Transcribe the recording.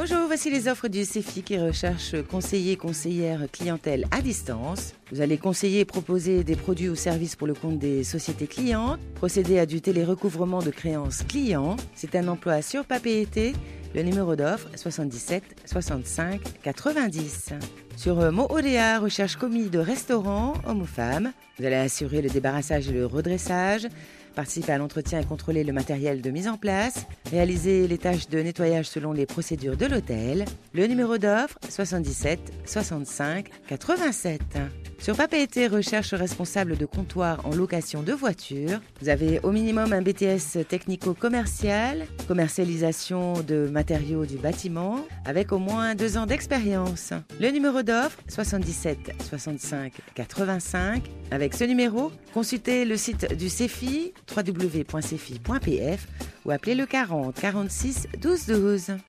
Bonjour, voici les offres du CEFI qui recherche conseiller, conseillère, clientèle à distance. Vous allez conseiller et proposer des produits ou services pour le compte des sociétés clientes, procéder à du télérecouvrement de créances clients. C'est un emploi sur papier été. Le numéro d'offre 77 65 90. Sur Mo Odea, recherche commis de restaurant, homme ou femme. Vous allez assurer le débarrassage et le redressage, participer à l'entretien et contrôler le matériel de mise en place, réaliser les tâches de nettoyage selon les procédures de l'hôtel. Le numéro d'offre 77 65 87. Sur Papeete, recherche responsable de comptoir en location de voitures. Vous avez au minimum un BTS technico-commercial, commercialisation de matériaux du bâtiment, avec au moins deux ans d'expérience. Le numéro d'offre 77 65 85. Avec ce numéro, consultez le site du CEFI www.cefi.pf ou appelez le 40 46 12 12.